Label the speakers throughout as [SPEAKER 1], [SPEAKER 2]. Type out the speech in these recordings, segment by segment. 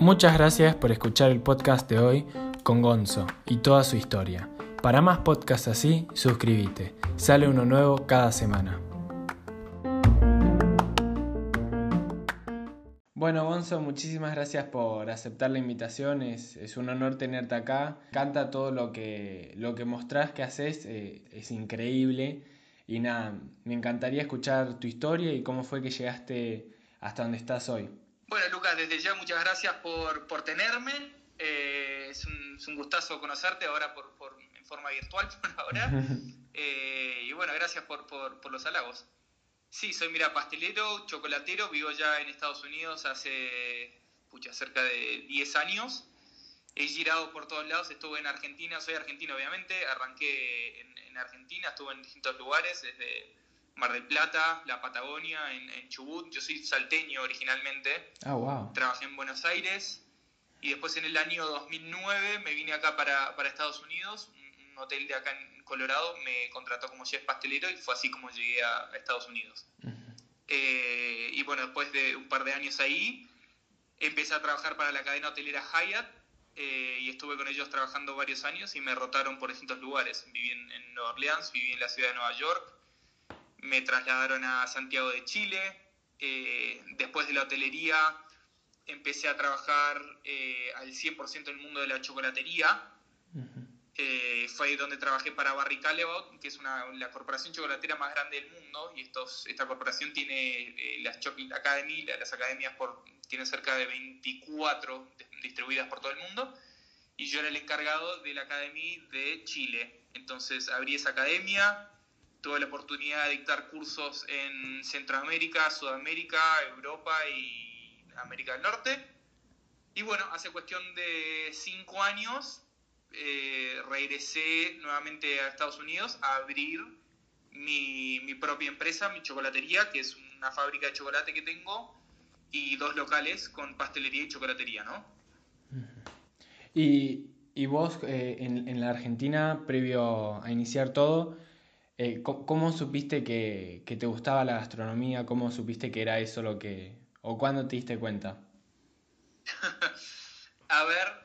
[SPEAKER 1] Muchas gracias por escuchar el podcast de hoy con Gonzo y toda su historia. Para más podcasts así, suscríbete. Sale uno nuevo cada semana. Bueno, Gonzo, muchísimas gracias por aceptar la invitación. Es, un honor tenerte acá. Canta todo lo que, lo que mostrás que haces, eh, es increíble. Y nada, me encantaría escuchar tu historia y cómo fue que llegaste hasta donde estás hoy.
[SPEAKER 2] Bueno, Lucas, desde ya muchas gracias por, por tenerme. Eh, es, un, es, un, gustazo conocerte ahora por, por, en forma virtual por ahora. Eh, y bueno, gracias por, por los halagos. Sí, soy, mira, pastelero, chocolatero, vivo ya en Estados Unidos hace, pucha, cerca de 10 años. He girado por todos lados, estuve en Argentina, soy argentino obviamente, arranqué en, en Argentina, estuve en distintos lugares, desde Mar del Plata, la Patagonia, en, Chubut. Yo soy salteño originalmente.
[SPEAKER 1] Ah, wow.
[SPEAKER 2] Trabajé en Buenos Aires y después en el año 2009 me vine acá para, para Estados Unidos. Un, hotel de acá en Colorado me contrató como chef pastelero y fue así como llegué a, Estados Unidos. Eh, y bueno, después de un par de años ahí, empecé a trabajar para la cadena hotelera Hyatt eh, y estuve con ellos trabajando varios años y me rotaron por distintos lugares. Viví en, Nueva Orleans, viví en la ciudad de Nueva York, me trasladaron a Santiago de Chile. Eh, después de la hotelería empecé a trabajar eh, al 100% en el mundo de la chocolatería. Eh, fue donde trabajé para Barry Callebaut, que es una, la corporación chocolatera más grande del mundo. Y estos, esta corporación tiene las Chocolate Academy, las academias por, tiene cerca de 24 distribuidas por todo el mundo. Y yo era el encargado de la Academy de Chile. Entonces abrí esa academia, tuve la oportunidad de dictar cursos en Centroamérica, Sudamérica, Europa y América del Norte. Y bueno, hace cuestión de cinco años eh, regresé nuevamente a Estados Unidos a abrir mi, mi, propia empresa, mi chocolatería, que es una fábrica de chocolate que tengo, y dos locales con pastelería y chocolatería, ¿no?
[SPEAKER 1] Y, y vos eh, en, en la Argentina, previo a iniciar todo, eh, ¿cómo, supiste que, te gustaba la gastronomía? ¿Cómo supiste que era eso lo que... o cuándo te diste cuenta?
[SPEAKER 2] A ver,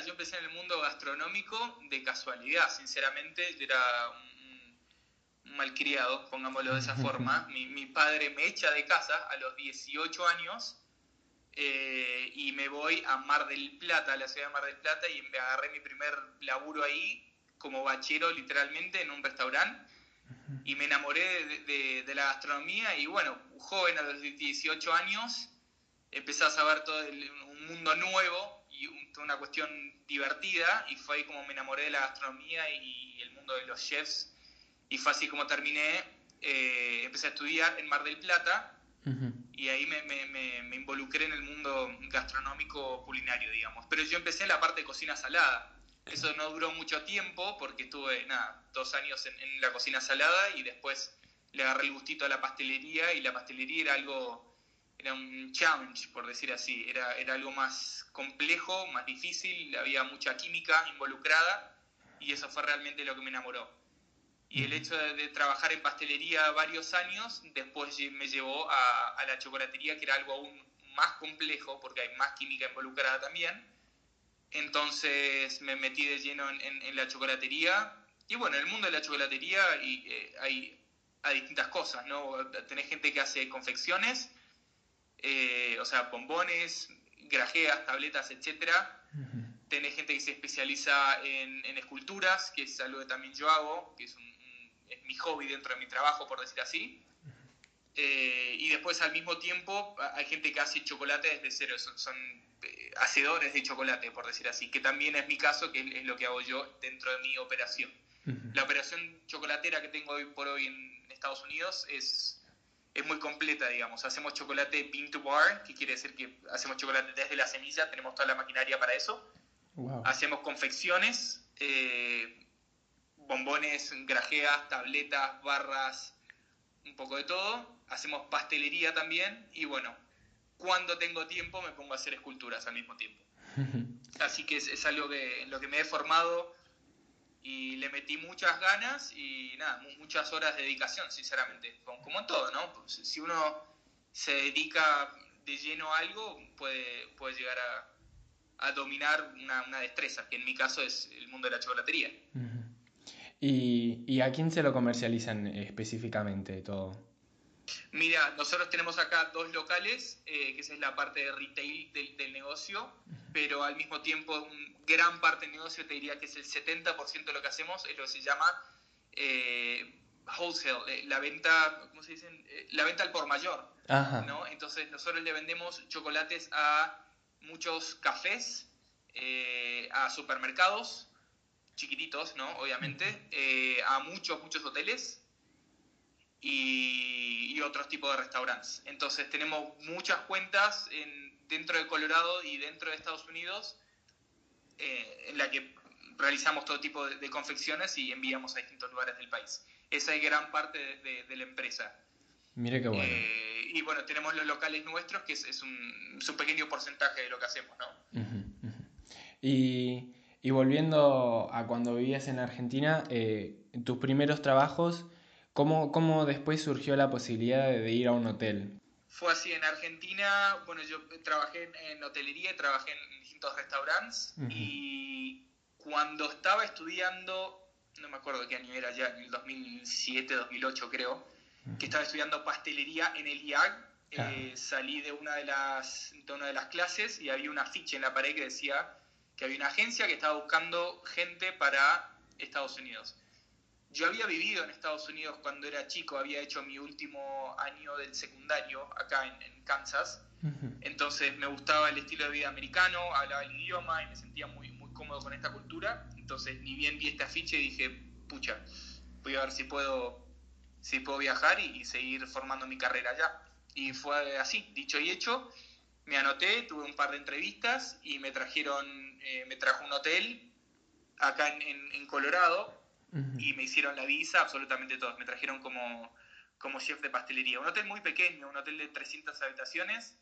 [SPEAKER 2] yo empecé en el mundo gastronómico de casualidad, sinceramente, yo era un, malcriado, pongámoslo de esa forma. Mi, padre me echa de casa a los 18 años eh, y me voy a Mar del Plata, a la ciudad de Mar del Plata, y me agarré mi primer laburo ahí como bachero literalmente en un restaurante y me enamoré de, la gastronomía y bueno, joven a los 18 años, empecé a saber todo un mundo nuevo y una cuestión divertida y fue ahí como me enamoré de la gastronomía y el mundo de los chefs. Y fue así como terminé, eh, empecé a estudiar en Mar del Plata y ahí me, me, me, involucré en el mundo gastronómico culinario, digamos. Pero yo empecé en la parte de cocina salada. Eso no duró mucho tiempo porque estuve, nada, dos años en, la cocina salada y después le agarré el gustito a la pastelería y la pastelería era algo, era un challenge, por decir así, era, era algo más complejo, más difícil, había mucha química involucrada y eso fue realmente lo que me enamoró. Y el hecho de, trabajar en pastelería varios años, después me llevó a, a la chocolatería, que era algo aún más complejo, porque hay más química involucrada también entonces me metí de lleno en, la chocolatería. Y bueno, en el mundo de la chocolatería y, eh, hay, distintas cosas, ¿no? Tenés gente que hace confecciones, eh, o sea, bombones, grajeas, tabletas, etc. Tenés gente que se especializa en, esculturas, que es algo que también yo hago, que es, mi hobby dentro de mi trabajo, por decir así. Eh, y después al mismo tiempo hay gente que hace chocolate desde cero, son hacedores de chocolate, por decir así, que también es mi caso, que es lo que hago yo dentro de mi operación. La operación chocolatera que tengo hoy por hoy en Estados Unidos es, es muy completa, digamos. Hacemos chocolate bean to bar, que quiere decir que hacemos chocolate desde la semilla, tenemos toda la maquinaria para eso. Hacemos confecciones, eh, bombones, grajeas, tabletas, barras, un poco de todo. Hacemos pastelería también y bueno, cuando tengo tiempo me pongo a hacer esculturas al mismo tiempo. Así que es, algo que, en lo que me he formado y le metí muchas ganas y nada, muchas horas de dedicación, sinceramente, como en todo, ¿no? Si uno se dedica de lleno a algo, puede, puede llegar a, a dominar una, una, destreza, que en mi caso es el mundo de la chocolatería.
[SPEAKER 1] ¿Y, ¿Y, a quién se lo comercializan específicamente todo?
[SPEAKER 2] Mira, nosotros tenemos acá dos locales, eh, que esa es la parte de retail del, del negocio, pero al mismo tiempo un gran parte del negocio, te diría que es el 70% de lo que hacemos, es lo que se llama eh, wholesale, eh, la venta, ¿cómo se dice? Eh, la venta al por mayor. ¿no? Entonces nosotros le vendemos chocolates a muchos cafés, a supermercados, chiquititos, ¿no? Obviamente, a muchos, muchos hoteles y, y, otros tipos de restaurantes. Entonces tenemos muchas cuentas en, dentro de Colorado y dentro de Estados Unidos eh, en la que realizamos todo tipo de, confecciones y enviamos a distintos lugares del país. Esa es gran parte de, la empresa.
[SPEAKER 1] Mire qué bueno.
[SPEAKER 2] Eh, y bueno, tenemos los locales nuestros, que es, un, pequeño porcentaje de lo que hacemos, ¿no?
[SPEAKER 1] Y, y, volviendo a cuando vivías en Argentina, eh, tus primeros trabajos, ¿cómo, ¿cómo después surgió la posibilidad de ir a un hotel?
[SPEAKER 2] Fue así en Argentina, bueno, yo trabajé en, hotelería, trabajé en distintos restaurantes y cuando estaba estudiando, no me acuerdo qué año era ya, en el 2007, 2008 creo, que estaba estudiando pastelería en el IAG, eh, salí de una de, las, de una de las clases y había una afiche en la pared que decía que había una agencia que estaba buscando gente para Estados Unidos. Yo había vivido en Estados Unidos cuando era chico, había hecho mi último año del secundario acá en, Kansas, entonces me gustaba el estilo de vida americano, hablaba el idioma y me sentía muy, muy cómodo con esta cultura, entonces ni bien vi este afiche dije, pucha, voy a ver si puedo, si puedo viajar y, seguir formando mi carrera allá. Y fue así, dicho y hecho, me anoté, tuve un par de entrevistas y me trajeron, eh, me trajo un hotel acá en, en Colorado, y me hicieron la visa absolutamente todos. Me trajeron como, como chef de pastelería. Un hotel muy pequeño, un hotel de 300 habitaciones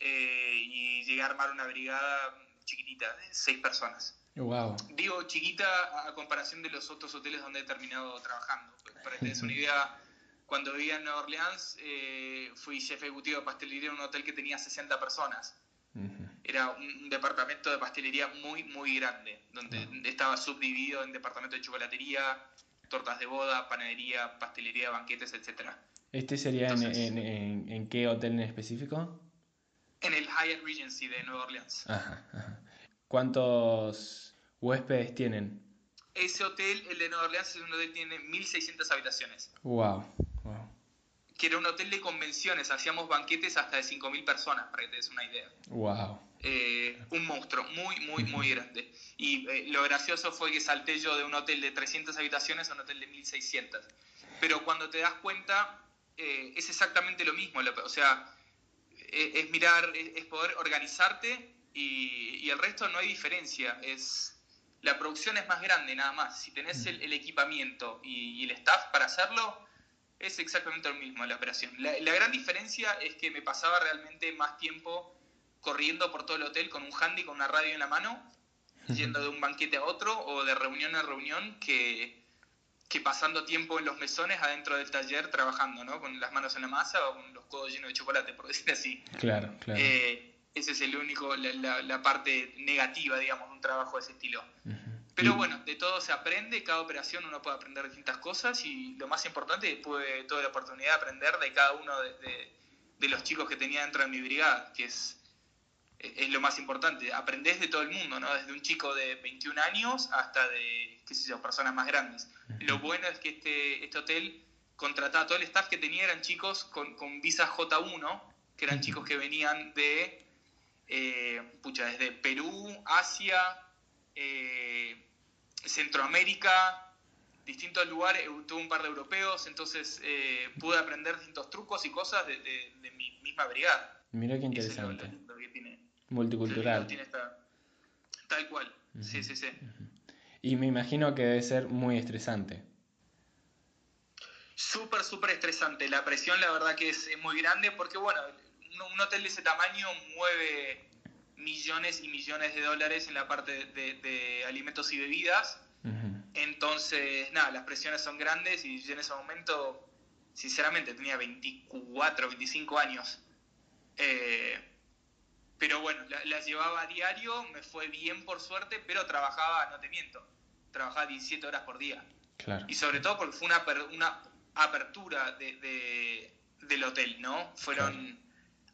[SPEAKER 2] eh, y llegué a armar una brigada chiquitita, de 6 personas.
[SPEAKER 1] Wow.
[SPEAKER 2] Digo chiquita a comparación de los otros hoteles donde he terminado trabajando. Para que te des una idea, cuando vivía en Nueva Orleans eh, fui chef ejecutivo de pastelería en un hotel que tenía 60 personas era un, departamento de pastelería muy, muy grande, donde ah. estaba subdividido en departamento de chocolatería, tortas de boda, panadería, pastelería, banquetes, etc.
[SPEAKER 1] ¿Este sería en, en, qué hotel en específico?
[SPEAKER 2] En el Hyatt Regency de Nueva Orleans.
[SPEAKER 1] ¿Cuántos huéspedes tienen?
[SPEAKER 2] Ese hotel, el de Nueva Orleans, es un hotel que tiene 1.600 habitaciones.
[SPEAKER 1] Wow
[SPEAKER 2] que era un hotel de convenciones, hacíamos banquetes hasta de 5.000 personas, para que te des una idea.
[SPEAKER 1] Wow.
[SPEAKER 2] Eh, un monstruo, muy, muy, muy grande. Y eh, lo gracioso fue que salté yo de un hotel de 300 habitaciones a un hotel de 1.600. Pero cuando te das cuenta, eh, es exactamente lo mismo. O sea, es, mirar, es, poder organizarte y, y, el resto no hay diferencia. Es, la producción es más grande, nada más. Si tenés el, equipamiento y, y el staff para hacerlo, es exactamente lo mismo la operación. La, gran diferencia es que me pasaba realmente más tiempo corriendo por todo el hotel con un handy, con una radio en la mano, yendo de un banquete a otro o de reunión a reunión que, que pasando tiempo en los mesones adentro del taller trabajando, ¿no? Con las manos en la masa o con los codos llenos de chocolate, por decir así.
[SPEAKER 1] Claro, claro.
[SPEAKER 2] Eh, ese es el único, la, la, parte negativa, digamos, de un trabajo de ese estilo. Pero bueno, de todo se aprende, cada operación uno puede aprender distintas cosas y lo más importante, tuve toda la oportunidad de aprender de cada uno de, de, los chicos que tenía dentro de mi brigada, que es, es lo más importante. Aprendés de todo el mundo, ¿no? Desde un chico de 21 años hasta de, qué sé yo, personas más grandes. Lo bueno es que este, este hotel contrataba, todo el staff que tenía eran chicos con, con visa J1, que eran chicos que venían de, eh, pucha, desde Perú, Asia, eh, Centroamérica, distintos lugares, tuve un par de europeos, entonces eh, pude aprender distintos trucos y cosas de, mi misma brigada.
[SPEAKER 1] Mira qué interesante. Multicultural.
[SPEAKER 2] tal cual, sí, sí, sí.
[SPEAKER 1] Y me imagino que debe ser muy estresante.
[SPEAKER 2] Súper, súper estresante. La presión, la verdad que es, muy grande porque, bueno, un, hotel de ese tamaño mueve millones y millones de dólares en la parte de, alimentos y bebidas. Entonces, nada, las presiones son grandes y yo en ese momento, sinceramente, tenía 24, 25 años. Eh, pero bueno, las llevaba a diario, me fue bien por suerte, pero trabajaba, no te miento, trabajaba 17 horas por día. Y sobre todo porque fue una, una apertura de, del hotel, ¿no? Fueron,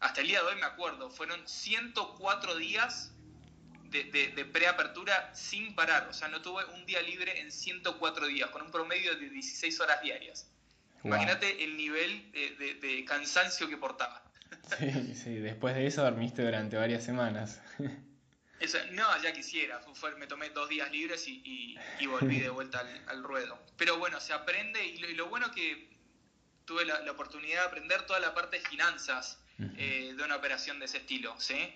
[SPEAKER 2] hasta el día de hoy me acuerdo, fueron 104 días de, de, preapertura sin parar. O sea, no tuve un día libre en 104 días, con un promedio de 16 horas diarias. Imagínate el nivel de, cansancio que portaba.
[SPEAKER 1] Sí, sí, después de eso dormiste durante varias semanas.
[SPEAKER 2] Eso, no, ya quisiera. me tomé dos días libres y, y, volví de vuelta al, ruedo. Pero bueno, se aprende y lo, bueno que tuve la, oportunidad de aprender toda la parte de finanzas eh, de una operación de ese estilo, ¿sí?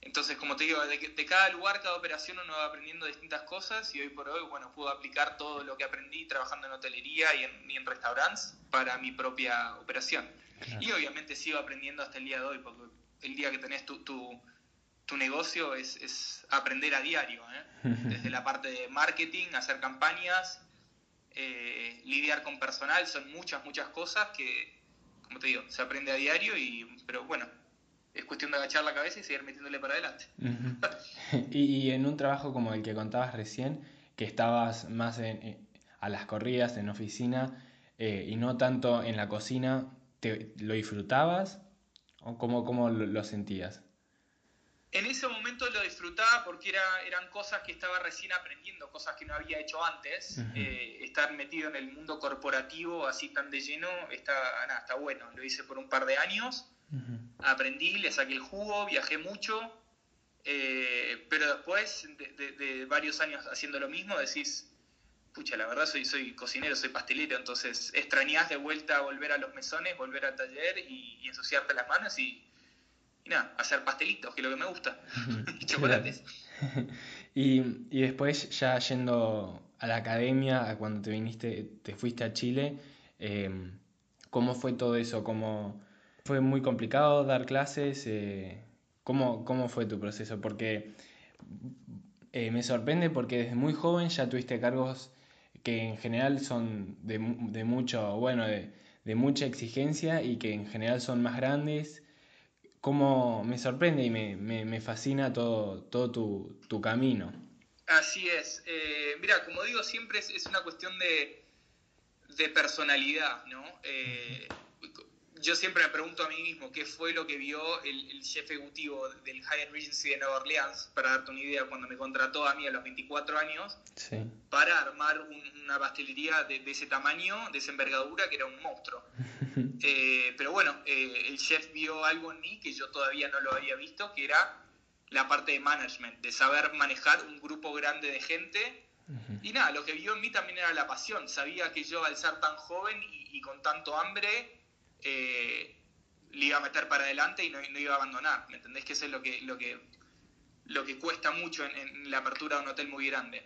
[SPEAKER 2] Entonces, como te digo, de, cada lugar, cada operación uno va aprendiendo distintas cosas y hoy por hoy, bueno, puedo aplicar todo lo que aprendí trabajando en hotelería y en, y en restaurantes para mi propia operación. Y obviamente sigo aprendiendo hasta el día de hoy, porque el día que tenés tu, tu, tu negocio es, es, aprender a diario, ¿eh? desde la parte de marketing, hacer campañas, eh, lidiar con personal, son muchas, muchas cosas que, como te digo, se aprende a diario, y, pero bueno, es cuestión de agachar la cabeza y seguir metiéndole para adelante.
[SPEAKER 1] y, en un trabajo como el que contabas recién, que estabas más en, a las corridas, en oficina, eh, y no tanto en la cocina, ¿te, ¿lo disfrutabas? ¿O cómo, cómo lo, sentías?
[SPEAKER 2] En ese momento lo disfrutaba porque era, eran cosas que estaba recién aprendiendo, cosas que no había hecho antes. Eh, estar metido en el mundo corporativo así tan de lleno está, nada, está bueno. Lo hice por un par de años aprendí, le saqué el jugo, viajé mucho, eh, pero después de, varios años haciendo lo mismo decís, pucha, la verdad soy, soy cocinero, soy pastelero, entonces extrañás de vuelta a volver a los mesones, volver al taller y, ensuciarte las manos y, nada, hacer pastelitos, que es lo que me gusta, y chocolates.
[SPEAKER 1] y, y después ya yendo a la academia, cuando te viniste, te fuiste a Chile, eh, ¿cómo fue todo eso? ¿Cómo, ¿Fue muy complicado dar clases? Eh, ¿cómo, ¿Cómo fue tu proceso? Porque eh, me sorprende porque desde muy joven ya tuviste cargos que en general son de, de mucho, bueno, de, de, mucha exigencia y que en general son más grandes. ¿Cómo me sorprende y me, me, me fascina todo, todo tu, tu, camino?
[SPEAKER 2] Así es. Eh, mira, como digo, siempre es, es, una cuestión de, de personalidad, ¿no? Eh, yo siempre me pregunto a mí mismo qué fue lo que vio el, el chef ejecutivo del Hyatt Regency de Nueva Orleans, para darte una idea, cuando me contrató a mí a los 24 años, para armar una pastelería de, ese tamaño, de esa envergadura, que era un monstruo. Eh, pero bueno, eh, el chef vio algo en mí que yo todavía no lo había visto, que era la parte de management, de saber manejar un grupo grande de gente. Y nada, lo que vio en mí también era la pasión. Sabía que yo al ser tan joven y con tanto hambre, eh, le iba a meter para adelante y no, iba a abandonar. ¿Me entendés? Que eso es lo que, lo que, lo que cuesta mucho en, la apertura de un hotel muy grande.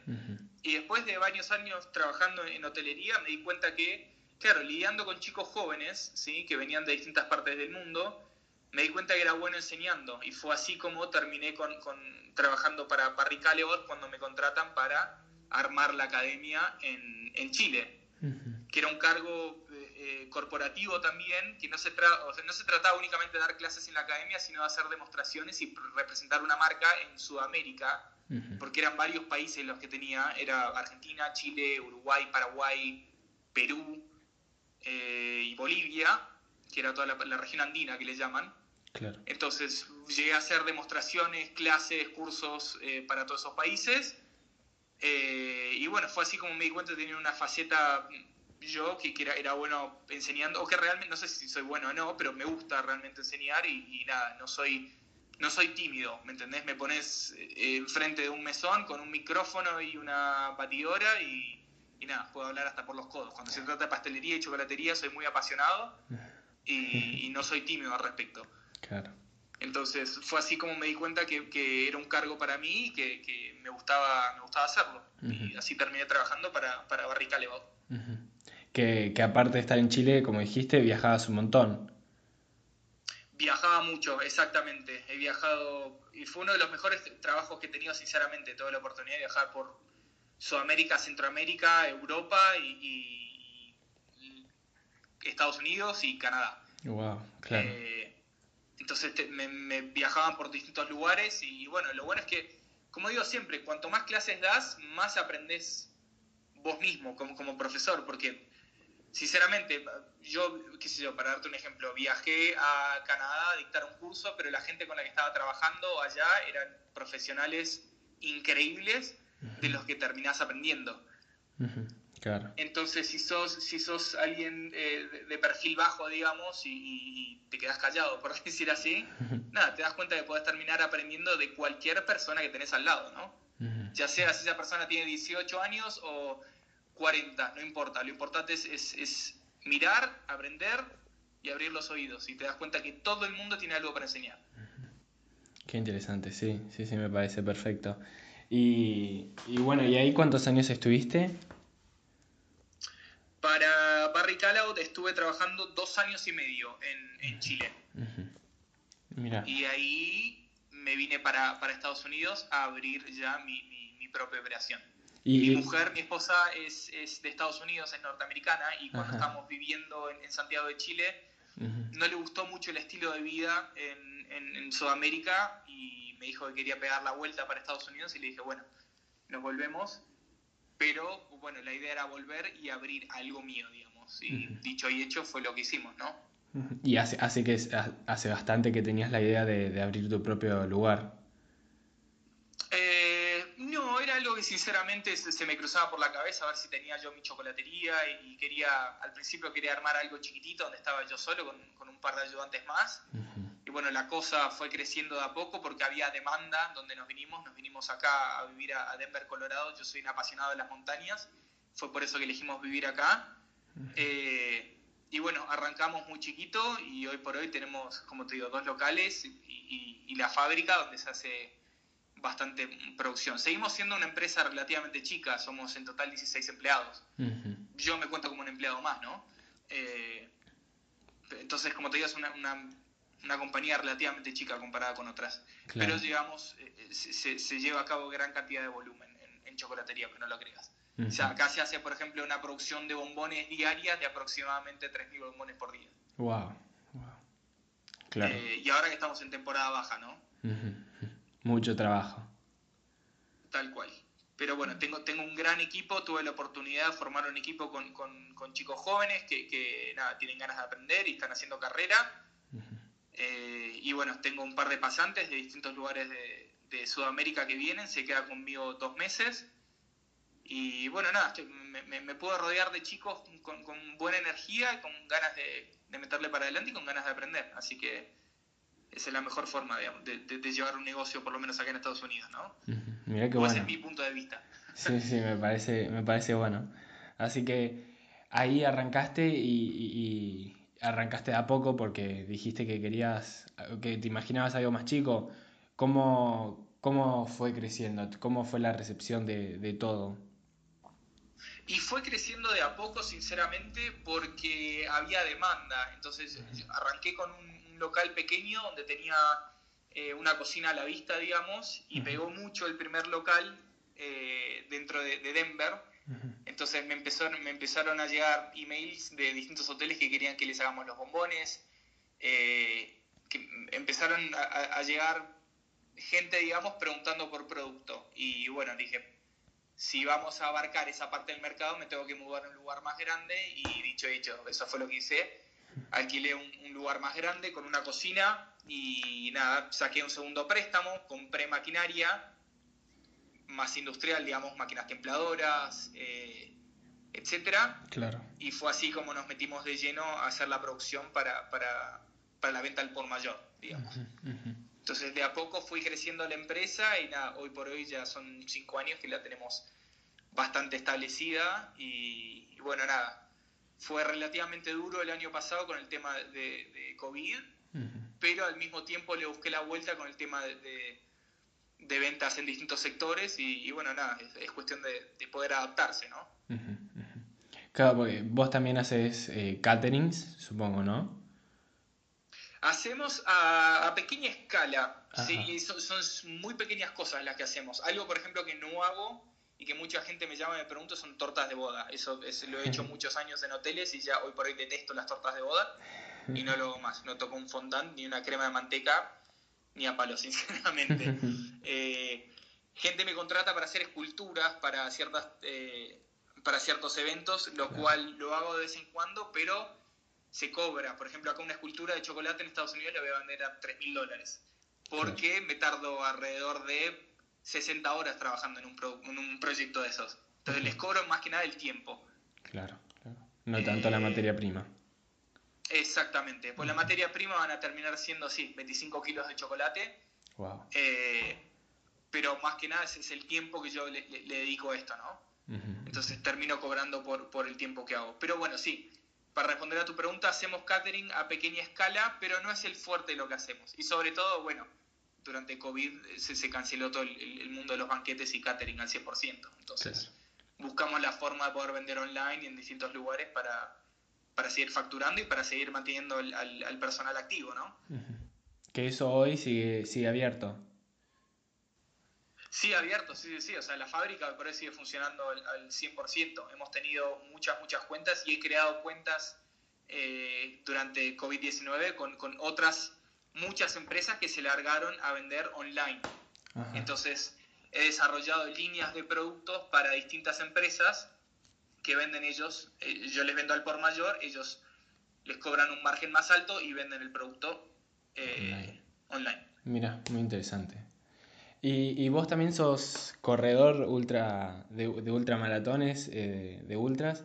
[SPEAKER 2] Y después de varios años trabajando en hotelería, me di cuenta que, claro, lidiando con chicos jóvenes, ¿sí? que venían de distintas partes del mundo, me di cuenta que era bueno enseñando. Y fue así como terminé con, trabajando para Barry Callebaut cuando me contratan para armar la academia en, en Chile, que era un cargo eh, corporativo también, que no se, no se trataba únicamente de dar clases en la academia, sino de hacer demostraciones y representar una marca en Sudamérica, porque eran varios países los que tenía, era Argentina, Chile, Uruguay, Paraguay, Perú eh, y Bolivia, que era toda la, región andina que le llaman. Entonces llegué a hacer demostraciones, clases, cursos eh, para todos esos países. y bueno, fue así como me di cuenta de tener una faceta yo que, era, era, bueno enseñando, o que realmente, no sé si soy bueno o no, pero me gusta realmente enseñar y, nada, no soy, no soy tímido, ¿me entendés? Me pones eh, enfrente de un mesón con un micrófono y una batidora y, nada, puedo hablar hasta por los codos. Cuando se trata de pastelería y chocolatería soy muy apasionado y, no soy tímido al respecto. Claro. Entonces fue así como me di cuenta que, era un cargo para mí y que, me, gustaba, me gustaba hacerlo. Y así terminé trabajando para, para Barry
[SPEAKER 1] que, aparte de estar en Chile, como dijiste, viajabas un montón.
[SPEAKER 2] Viajaba mucho, exactamente. He viajado y fue uno de los mejores trabajos que he tenido, sinceramente. Tuve la oportunidad de viajar por, Sudamérica, Centroamérica, Europa y, Estados Unidos y Canadá.
[SPEAKER 1] Wow, claro. Eh,
[SPEAKER 2] entonces me, viajaban por distintos lugares y bueno, lo bueno es que, como digo siempre, cuanto más clases das, más aprendes vos mismo como, como profesor, porque sinceramente, yo, qué sé yo, para darte un ejemplo, viajé a Canadá a dictar un curso, pero la gente con la que estaba trabajando allá eran profesionales increíbles de los que terminás aprendiendo.
[SPEAKER 1] Claro.
[SPEAKER 2] Entonces, si sos, si sos alguien eh, de, perfil bajo, digamos, y, te quedas callado, por decir así, nada, te das cuenta que puedes terminar aprendiendo de cualquier persona que tenés al lado, ¿no? Ya sea si esa persona tiene 18 años o 40, no importa. Lo importante es, es mirar, aprender y abrir los oídos. Y te das cuenta que todo el mundo tiene algo para enseñar.
[SPEAKER 1] Qué interesante, sí, sí, sí, me parece perfecto. Y, bueno, ¿y ahí cuántos años estuviste?
[SPEAKER 2] Para Barry Callout estuve trabajando dos años y medio en, Chile.
[SPEAKER 1] Mira.
[SPEAKER 2] Y ahí me vine para, Estados Unidos a abrir ya mi, propia operación. ¿Y, mi mujer, mi esposa, es, de Estados Unidos, es norteamericana, y cuando estamos viviendo en, Santiago de Chile, no le gustó mucho el estilo de vida en, en Sudamérica y me dijo que quería pegar la vuelta para Estados Unidos y le dije, bueno, nos volvemos, pero bueno, la idea era volver y abrir algo mío, digamos. Y dicho y hecho fue lo que hicimos, ¿no?
[SPEAKER 1] Y hace, hace, que, hace bastante que tenías la idea de, abrir tu propio lugar.
[SPEAKER 2] Eh, no, era algo que sinceramente se, me cruzaba por la cabeza a ver si tenía yo mi chocolatería y, quería, al principio quería armar algo chiquitito donde estaba yo solo con, con un par de ayudantes más bueno, la cosa fue creciendo de a poco porque había demanda donde nos vinimos, nos vinimos acá a vivir a Denver, Colorado, yo soy un apasionado de las montañas, fue por eso que elegimos vivir acá. Eh, y bueno, arrancamos muy chiquito y hoy por hoy tenemos, como te digo, dos locales y, la fábrica donde se hace bastante producción. Seguimos siendo una empresa relativamente chica, somos en total 16 empleados. Yo me cuento como un empleado más, ¿no? Eh, entonces, como te digo, es una, una compañía relativamente chica comparada con otras. Pero digamos, eh, eh, se, lleva a cabo gran cantidad de volumen en, chocolatería, que no lo creas. O sea, acá se hace, por ejemplo, una producción de bombones diarias de aproximadamente 3.000 bombones por día.
[SPEAKER 1] Wow, Claro.
[SPEAKER 2] Eh, y ahora que estamos en temporada baja, ¿no?
[SPEAKER 1] Mucho trabajo.
[SPEAKER 2] Tal cual. Pero bueno, tengo, tengo un gran equipo, tuve la oportunidad de formar un equipo con, con, chicos jóvenes que, que nada, tienen ganas de aprender y están haciendo carrera eh, y bueno, tengo un par de pasantes de distintos lugares de, Sudamérica que vienen, se queda conmigo dos meses. Y bueno, nada, me, puedo rodear de chicos con, buena energía con ganas de, meterle para adelante y con ganas de aprender. Así que esa es la mejor forma de, llevar un negocio, por lo menos acá en Estados Unidos, ¿no?
[SPEAKER 1] Mira qué bueno.
[SPEAKER 2] Ese es mi punto de vista.
[SPEAKER 1] Sí, sí, me parece, me parece bueno. Así que ahí arrancaste y arrancaste a poco porque dijiste que querías, que te imaginabas algo más chico. ¿Cómo, cómo fue creciendo? ¿Cómo fue la recepción de, todo?
[SPEAKER 2] Y fue creciendo de a poco, sinceramente, porque había demanda. Entonces arranqué con un, local pequeño donde tenía eh, una cocina a la vista, digamos, y pegó mucho el primer local eh, dentro de, de Denver entonces me empezaron, me empezaron a llegar emails de distintos hoteles que querían que les hagamos los bombones, eh, que empezaron a, llegar gente, digamos, preguntando por producto. Y bueno, dije, si vamos a abarcar esa parte del mercado, me tengo que mudar a un lugar más grande. Y dicho dicho, eso fue lo que hice. Alquilé un, un lugar más grande con una cocina y nada, saqué un segundo préstamo, compré maquinaria más industrial, digamos, máquinas templadoras, eh, etcétera.
[SPEAKER 1] Claro.
[SPEAKER 2] Y fue así como nos metimos de lleno a hacer la producción para, para, para la venta al por mayor, digamos. Entonces, de a poco fui creciendo la empresa y nada, hoy por hoy ya son cinco años que la tenemos bastante establecida y, bueno, nada, fue relativamente duro el año pasado con el tema de, COVID, pero al mismo tiempo le busqué la vuelta con el tema de de ventas en distintos sectores y, bueno, nada, es, cuestión de, poder adaptarse, ¿no?
[SPEAKER 1] Claro, porque vos también haces eh, caterings, supongo, ¿no?
[SPEAKER 2] Hacemos a, pequeña escala, sí, son, muy pequeñas cosas las que hacemos. Algo, por ejemplo, que no hago y que mucha gente me llama y me pregunta son tortas de boda. Eso lo he hecho muchos años en hoteles y ya hoy por hoy detesto las tortas de boda y no lo hago más. No toco un fondant ni una crema de manteca ni a palo, sinceramente. Eh, gente me contrata para hacer esculturas para, ciertas, eh, para ciertos eventos, lo cual lo hago de vez en cuando, pero se cobra. Por ejemplo, acá una escultura de chocolate en Estados Unidos la voy a vender a 3 mil dólares, porque me tardo alrededor de 60 horas trabajando en un, en un proyecto de esos. Entonces les cobro más que nada el tiempo.
[SPEAKER 1] Claro, claro. No tanto la eh, materia prima.
[SPEAKER 2] Exactamente. Pues la materia prima van a terminar siendo, sí, 25 kilos de chocolate.
[SPEAKER 1] Wow.
[SPEAKER 2] Eh, pero más que nada ese es el tiempo que yo le, dedico a esto, ¿no? Entonces termino cobrando por, por el tiempo que hago. Pero bueno, sí, para responder a tu pregunta, hacemos catering a pequeña escala, pero no es el fuerte de lo que hacemos. Y sobre todo, bueno, durante COVID se, se canceló todo el, mundo de los banquetes y catering al 100%. Entonces, buscamos la forma de poder vender online en distintos lugares para, para seguir facturando y para seguir manteniendo al, al, personal activo, ¿no?
[SPEAKER 1] Que eso hoy sigue, sigue abierto.
[SPEAKER 2] Sí, abierto, sí, sí, sí. O sea, la fábrica por ahí sigue funcionando al, al 100%. Hemos tenido muchas, muchas cuentas y he creado cuentas eh, durante COVID-19 con, con, otras muchas empresas que se largaron a vender online. Entonces, he desarrollado líneas de productos para distintas empresas que venden ellos, eh, yo les vendo al por mayor, ellos les cobran un margen más alto y venden el producto eh, online.
[SPEAKER 1] Mira, muy interesante. Y, vos también sos corredor ultra de, de ultramaratones, eh, de ultras,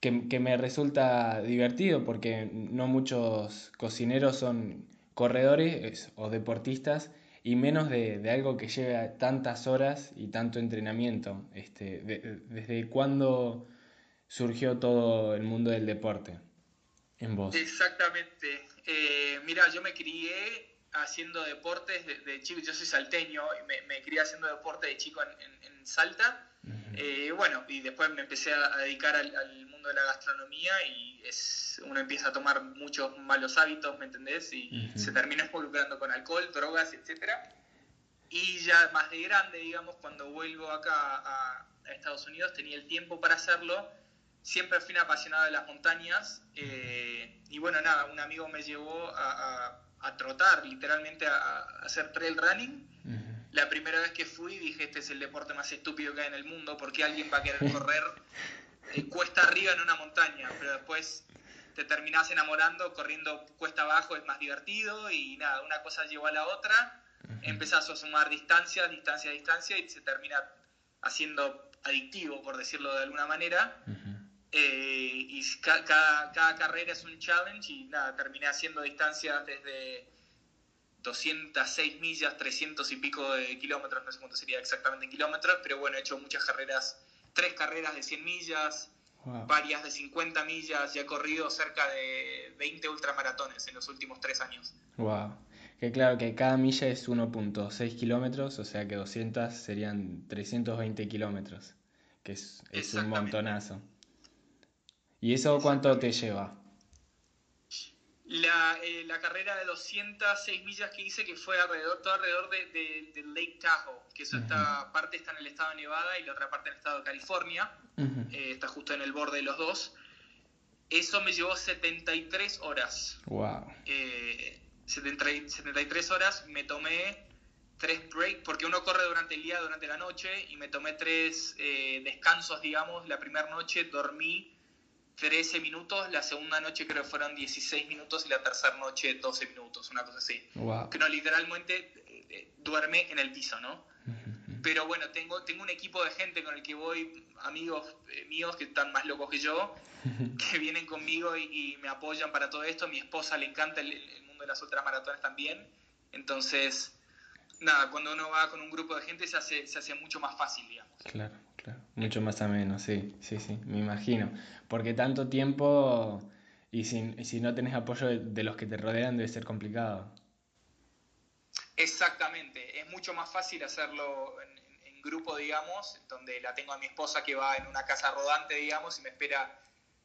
[SPEAKER 1] que, que, me resulta divertido porque no muchos cocineros son corredores o deportistas y menos de, de, algo que lleve tantas horas y tanto entrenamiento. Este, ¿Desde cuándo surgió todo el mundo del deporte en vos?
[SPEAKER 2] Exactamente. Eh, mira, yo me crié haciendo deportes de, chico, yo soy salteño y me, me, crié haciendo deporte de chico en, en, Salta. eh, bueno, y después me empecé a, dedicar al, al, mundo de la gastronomía y es, uno empieza a tomar muchos malos hábitos, ¿me entendés? Y se termina involucrando con alcohol, drogas, etcétera. Y ya más de grande, digamos, cuando vuelvo acá a, a Estados Unidos, tenía el tiempo para hacerlo siempre fui un apasionado de las montañas eh, y bueno, nada, un amigo me llevó a, a, trotar, literalmente a, hacer trail running. La primera vez que fui dije, este es el deporte más estúpido que hay en el mundo, porque alguien va a querer correr eh, cuesta arriba en una montaña, pero después te terminás enamorando, corriendo cuesta abajo es más divertido y nada, una cosa llevó a la otra, empezás a sumar distancias, distancia, distancia y se termina haciendo adictivo, por decirlo de alguna manera. Eh, y cada, cada, carrera es un challenge y nada, terminé haciendo distancias desde 206 millas, 300 y pico de kilómetros, no sé cuánto sería exactamente en kilómetros, pero bueno, he hecho muchas carreras, tres carreras de 100 millas, varias de 50 millas, y he corrido cerca de 20 ultramaratones en los últimos tres años.
[SPEAKER 1] Wow. Que claro que cada milla es 1.6 kilómetros, o sea que 200 serían 320 kilómetros, que es, es un montonazo. ¿Y eso cuánto te lleva?
[SPEAKER 2] La, eh, la, carrera de 206 millas que hice, que fue alrededor, todo alrededor de, de, Lake Tahoe, que eso esta parte está en el estado de Nevada y la otra parte en el estado de California, eh, está justo en el borde de los dos. Eso me llevó 73 horas.
[SPEAKER 1] Wow.
[SPEAKER 2] Eh, 73 horas, me tomé tres breaks, porque uno corre durante el día, durante la noche, y me tomé tres eh, descansos, digamos. La primera noche dormí 13 minutos, la segunda noche creo que fueron 16 minutos y la tercera noche 12 minutos, una cosa así. Que no, literalmente eh, duerme en el piso, ¿no? Pero bueno, tengo, tengo un equipo de gente con el que voy, amigos eh, míos que están más locos que yo, que vienen conmigo y, me apoyan para todo esto. Mi esposa le encanta el, el mundo de las ultramaratones también. Entonces, nada, cuando uno va con un grupo de gente se hace, se hace mucho más fácil, digamos.
[SPEAKER 1] Claro, claro. Mucho más ameno, sí, sí, sí, me imagino. Porque tanto tiempo y si, si no tenés apoyo de, los que te rodean debe ser complicado.
[SPEAKER 2] Exactamente, es mucho más fácil hacerlo en, en, grupo, digamos, donde la tengo a mi esposa que va en una casa rodante, digamos, y me espera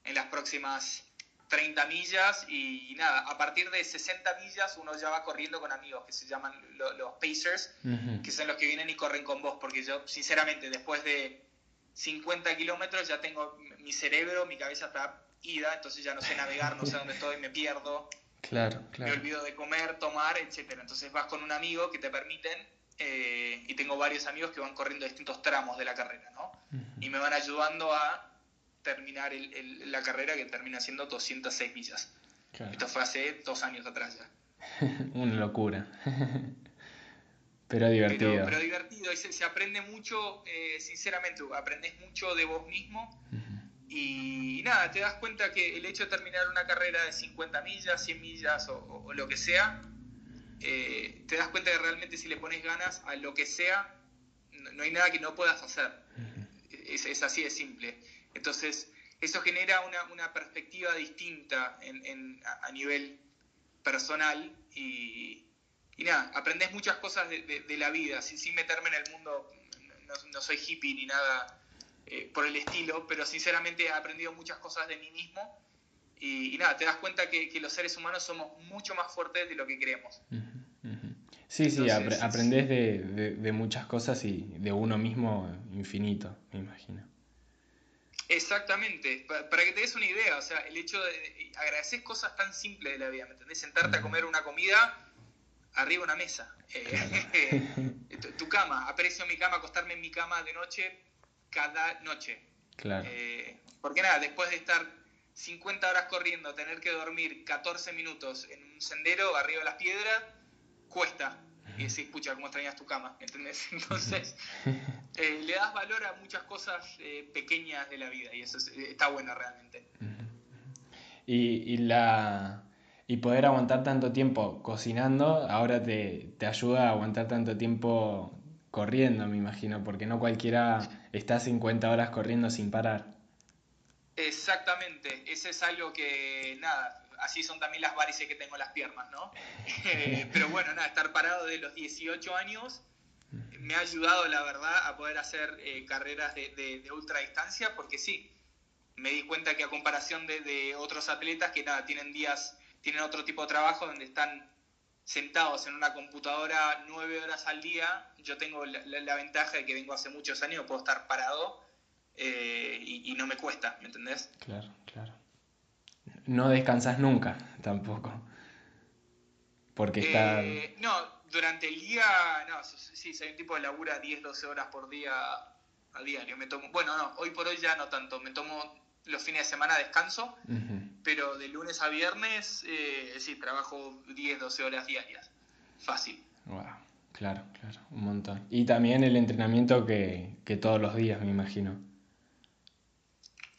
[SPEAKER 2] en las próximas 30 millas y, nada, a partir de 60 millas uno ya va corriendo con amigos que se llaman los Pacers, que son los que vienen y corren con vos, porque yo sinceramente después de 50 kilómetros ya tengo mi cerebro, mi cabeza está ida, entonces ya no sé navegar, no sé dónde estoy, me pierdo.
[SPEAKER 1] Claro, claro.
[SPEAKER 2] Me olvido de comer, tomar, etcétera. Entonces vas con un amigo que te permiten, eh, y tengo varios amigos que van corriendo distintos tramos de la carrera, ¿no? Y me van ayudando a terminar la carrera que termina siendo 206 millas. Esto fue hace dos años atrás ya.
[SPEAKER 1] Una locura. pero divertido.
[SPEAKER 2] Pero, divertido, y se, aprende mucho, eh, sinceramente, aprendes mucho de vos mismo. Y nada, te das cuenta que el hecho de terminar una carrera de 50 millas, 100 millas o, lo que sea, eh, te das cuenta que realmente si le pones ganas a lo que sea, no, hay nada que no puedas hacer. es, es, así de simple. Entonces, eso genera una, perspectiva distinta a nivel personal y, nada, aprendes muchas cosas de, la vida, sin, meterme en el mundo, no, soy hippie ni nada eh, por el estilo, pero sinceramente he aprendido muchas cosas de mí mismo. Y, nada, te das cuenta que, los seres humanos somos mucho más fuertes de lo que creemos.
[SPEAKER 1] Sí, sí, aprendes de muchas cosas y de uno mismo infinito, me imagino.
[SPEAKER 2] Exactamente, para que te des una idea, o sea, el hecho de agradecer cosas tan simples de la vida, ¿me entendés? Sentarte a comer una comida arriba de una mesa, eh, tu, cama, aprecio mi cama, acostarme en mi cama de noche cada noche.
[SPEAKER 1] Claro.
[SPEAKER 2] Eh, porque nada, después de estar 50 horas corriendo, tener que dormir 14 minutos en un sendero arriba de las piedras, cuesta y decís, pucha, cómo extrañas tu cama, ¿entendés? Entonces, eh, le das valor a muchas cosas eh, pequeñas de la vida y eso está bueno realmente.
[SPEAKER 1] Y, la, y poder aguantar tanto tiempo cocinando, ahora te, te ayuda a aguantar tanto tiempo corriendo, me imagino, porque no cualquiera está 50 horas corriendo sin parar.
[SPEAKER 2] Exactamente, ese es algo que, nada, así son también las varices que tengo en las piernas, ¿no? Eh, pero bueno, nada, estar parado de los 18 años me ha ayudado, la verdad, a poder hacer eh, carreras de, de, ultra distancia, porque sí, me di cuenta que a comparación de, otros atletas que nada, tienen días, tienen otro tipo de trabajo donde están sentados en una computadora nueve horas al día, yo tengo la, ventaja de que vengo hace muchos años, puedo estar parado eh, y, y, no me cuesta, ¿me entendés?
[SPEAKER 1] Claro, claro no descansas nunca tampoco. Porque está...
[SPEAKER 2] Eh, no, durante el día, no, sí, soy un tipo de labura 10, 12 horas por día a diario. Me tomo, bueno, no, hoy por hoy ya no tanto. Me tomo los fines de semana descanso, pero de lunes a viernes, eh, sí, trabajo 10, 12 horas diarias. Fácil.
[SPEAKER 1] Wow, claro, claro, un montón. Y también el entrenamiento que, que todos los días, me imagino.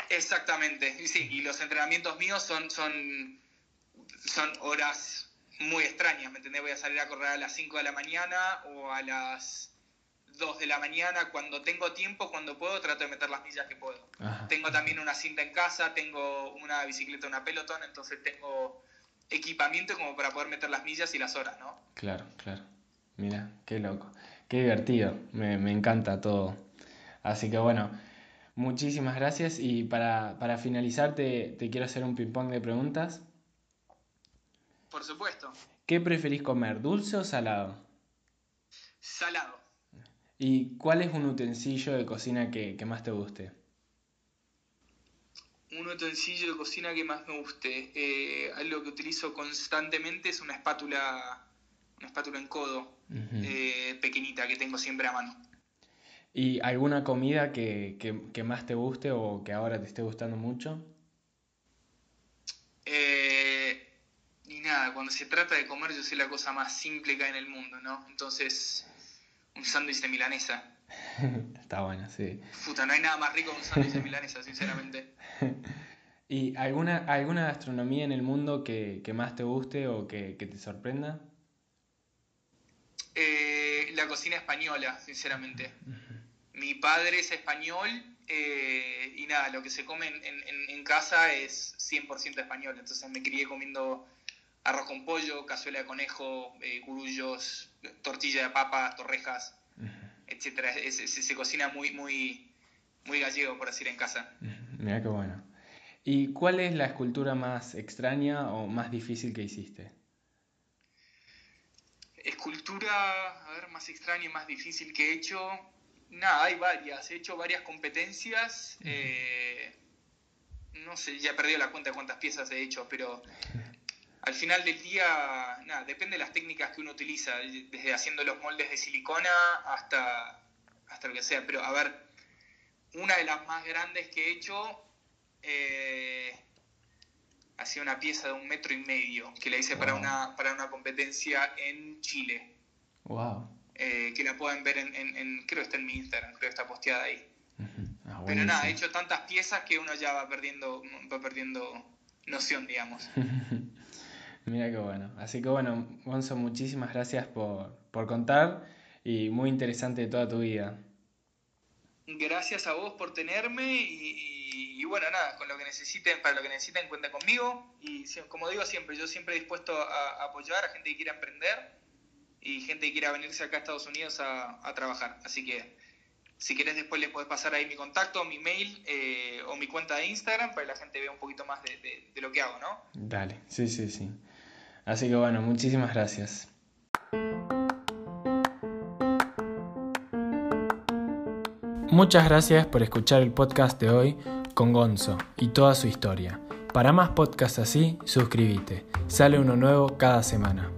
[SPEAKER 2] Exactamente, y sí, y los entrenamientos míos son, son, son horas muy extrañas, ¿me entendés? Voy a salir a correr a las 5 de la mañana o a las 2 de la mañana, cuando tengo tiempo, cuando puedo, trato de meter las millas que puedo. Tengo también una cinta en casa, tengo una bicicleta, una pelotón, entonces tengo equipamiento como para poder meter las millas y las horas, ¿no?
[SPEAKER 1] Claro, claro. Mira, qué loco, qué divertido, me, me encanta todo. Así que bueno, Muchísimas gracias y para, finalizar te, quiero hacer un ping-pong de preguntas.
[SPEAKER 2] Por supuesto.
[SPEAKER 1] ¿Qué preferís comer, dulce o salado?
[SPEAKER 2] Salado.
[SPEAKER 1] ¿Y cuál es un utensilio de cocina que, más te guste?
[SPEAKER 2] Un utensilio de cocina que más me guste. Eh, algo que utilizo constantemente es una espátula, una espátula en codo, eh, pequeñita, que tengo siempre a mano.
[SPEAKER 1] ¿Y alguna comida que, más te guste o que ahora te esté gustando mucho?
[SPEAKER 2] Eh, y nada, cuando se trata de comer yo soy la cosa más simple que hay en el mundo, ¿no? Entonces, un sándwich de milanesa.
[SPEAKER 1] Está bueno, sí.
[SPEAKER 2] Puta, no hay nada más rico que un sándwich de milanesa, sinceramente.
[SPEAKER 1] ¿Y alguna, alguna gastronomía en el mundo que, más te guste o que, te sorprenda?
[SPEAKER 2] Eh, la cocina española, sinceramente mi padre es español eh, y nada, lo que se come en, casa es 100% español. Entonces me crié comiendo arroz con pollo, cazuela de conejo, eh, gurullos, tortilla de papa, torrejas, etcétera. Se, cocina muy, muy, muy gallego, por decir, en casa.
[SPEAKER 1] Mira qué bueno. ¿Y cuál es la escultura más extraña o más difícil que hiciste?
[SPEAKER 2] Escultura, a ver, más extraña y más difícil que he hecho. Nada, hay varias. He hecho varias competencias. Eh, no sé, ya he perdido la cuenta de cuántas piezas he hecho, pero al final del día, nada, depende de las técnicas que uno utiliza, desde haciendo los moldes de silicona hasta, hasta lo que sea. Pero a ver, una de las más grandes que he hecho eh, ha sido una pieza de un metro y medio que la hice para, una, para una competencia en Chile.
[SPEAKER 1] Wow.
[SPEAKER 2] Eh, que la pueden ver en, en, creo que está en mi Instagram, creo que está posteada ahí. Ah, Pero nada, he hecho tantas piezas que uno ya va perdiendo, va perdiendo noción, digamos.
[SPEAKER 1] Mira qué bueno. Así que bueno, Gonzo, muchísimas gracias por, por contar y muy interesante toda tu vida.
[SPEAKER 2] Gracias a vos por tenerme y, bueno, nada, con lo que necesiten, para lo que necesiten, cuenta conmigo. Y como digo siempre, yo siempre dispuesto a, apoyar a gente que quiera emprender y gente que quiera venirse acá a Estados Unidos a, trabajar. Así que si querés después les puedes pasar ahí mi contacto, mi mail eh, o mi cuenta de Instagram para que la gente vea un poquito más de, de lo que hago, ¿no?
[SPEAKER 1] Dale, sí, sí, sí. Así que bueno, muchísimas gracias. Muchas gracias por escuchar el podcast de hoy con Gonzo y toda su historia. Para más podcasts así, suscríbete. Sale uno nuevo cada semana.